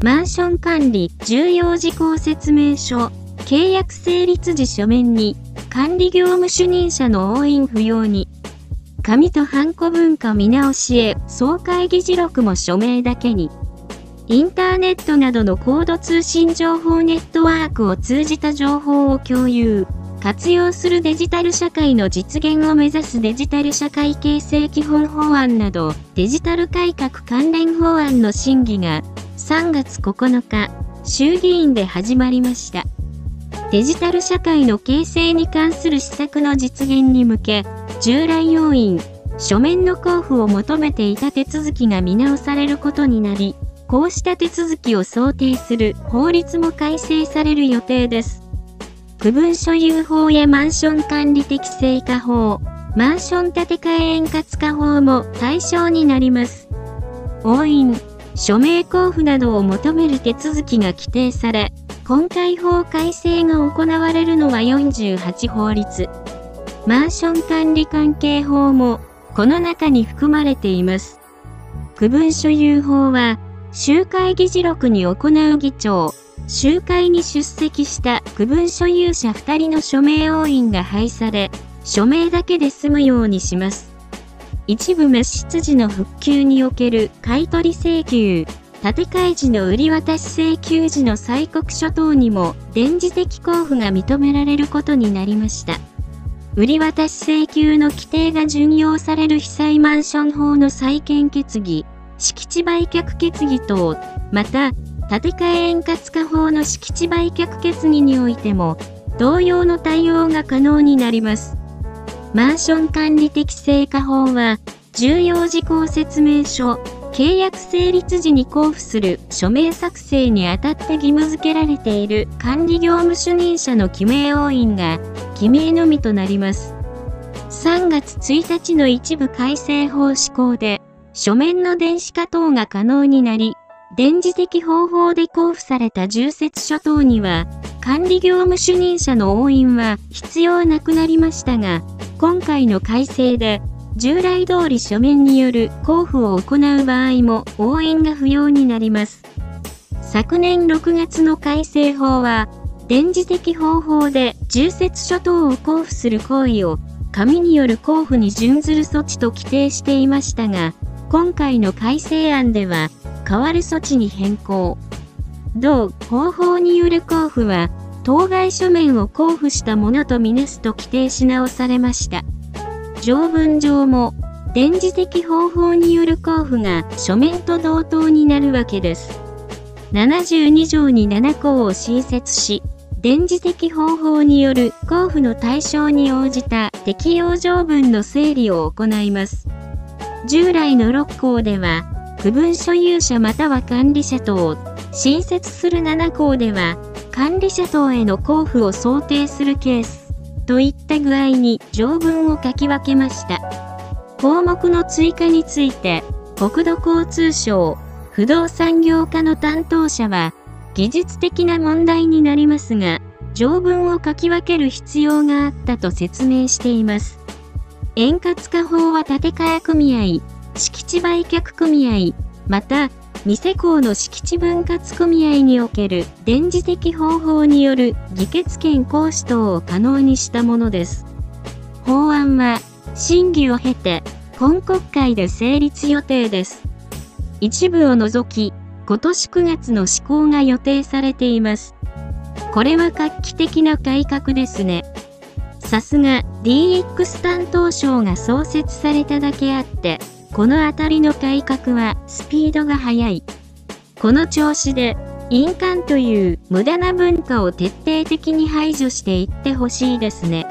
マンション管理重要事項説明書、契約成立時書面に、管理業務主任者の押印不要に、紙とハンコ文化見直しへ総会議事録も署名だけに、インターネットなどの高度通信情報ネットワークを通じた情報を共有、活用するデジタル社会の実現を目指すデジタル社会形成基本法案など、デジタル改革関連法案の審議が3月9日、衆議院で始まりました。デジタル社会の形成に関する施策の実現に向け、従来要因、書面の交付を求めていた手続きが見直されることになり、こうした手続きを想定する法律も改正される予定です。区分所有法やマンション管理適正化法、マンション建て替え円滑化法も対象になります。押印、署名交付などを求める手続きが規定され、今回法改正が行われるのは48法律。マンション管理関係法も、この中に含まれています。区分所有法は、集会議事録に行う議長、集会に出席した区分所有者2人の署名押印が廃され、署名だけで済むようにします。一部滅失時の復旧における買取請求、建て替え時の売り渡し請求時の催告書等にも電磁的交付が認められることになりました。売り渡し請求の規定が準用される被災マンション法の再建決議、敷地売却決議等、また、建て替え円滑化法の敷地売却決議においても、同様の対応が可能になります。マンション管理適正化法は、重要事項説明書、契約成立時に交付する署名作成にあたって義務付けられている管理業務主任者の記名押印が記名のみとなります。3月1日の一部改正法施行で、書面の電子化等が可能になり、電磁的方法で交付された重説書等には、管理業務主任者の押印は必要なくなりましたが、今回の改正で、従来通り書面による交付を行う場合も応援が不要になります。昨年6月の改正法は、電磁的方法で重説書等を交付する行為を紙による交付に準ずる措置と規定していましたが、今回の改正案では、代わる措置に変更。同方法による交付は、当該書面を交付したものとみなすと規定し直されました。条文上も、電磁的方法による交付が書面と同等になるわけです。72条に7項を新設し、電磁的方法による交付の対象に応じた適用条文の整理を行います。従来の6項では、区分所有者または管理者等、新設する7項では、管理者等への交付を想定するケース、といった具合に条文を書き分けました。項目の追加について、国土交通省、不動産業課の担当者は、技術的な問題になりますが、条文を書き分ける必要があったと説明しています。円滑化法は建て替え組合、敷地売却組合、また、ニセ港の敷地分割組合における電磁的方法による議決権行使等を可能にしたものです。法案は審議を経て今国会で成立予定です。一部を除き、今年9月の施行が予定されています。これは画期的な改革ですね。さすが DX 担当省が創設されただけあって、この辺りの改革はスピードが速い。この調子で、印鑑という無駄な文化を徹底的に排除していってほしいですね。